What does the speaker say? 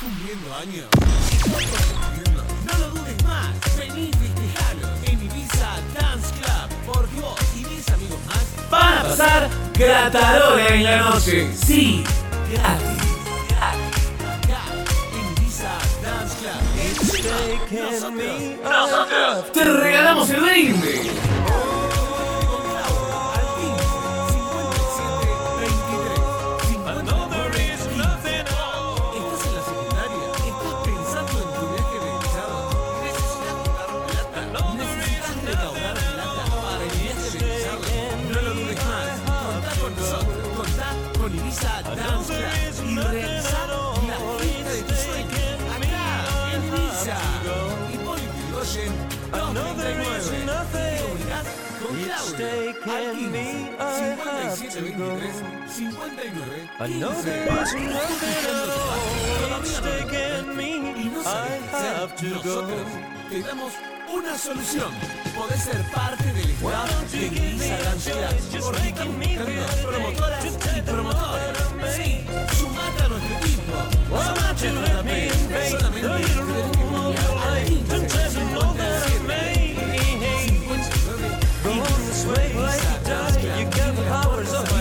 cumpliendo años? No lo dudes más. Vení y festejalo en Ibiza Dance Club. Porque vos y 10 amigos más van a pasar gratarola en la noche. Sí, gratis. Acá, en Ibiza Dance Club. Encima, nosotros te regalamos el brinde. Y realizar la fiesta de tus sueños acá en Ibiza. Hipólito Yrigoyen, 239. Te comunicás con Claudio al 15 5723 59 15. Y no sabes qué hacer, nosotros una solución. Podés ser parte del Arizona.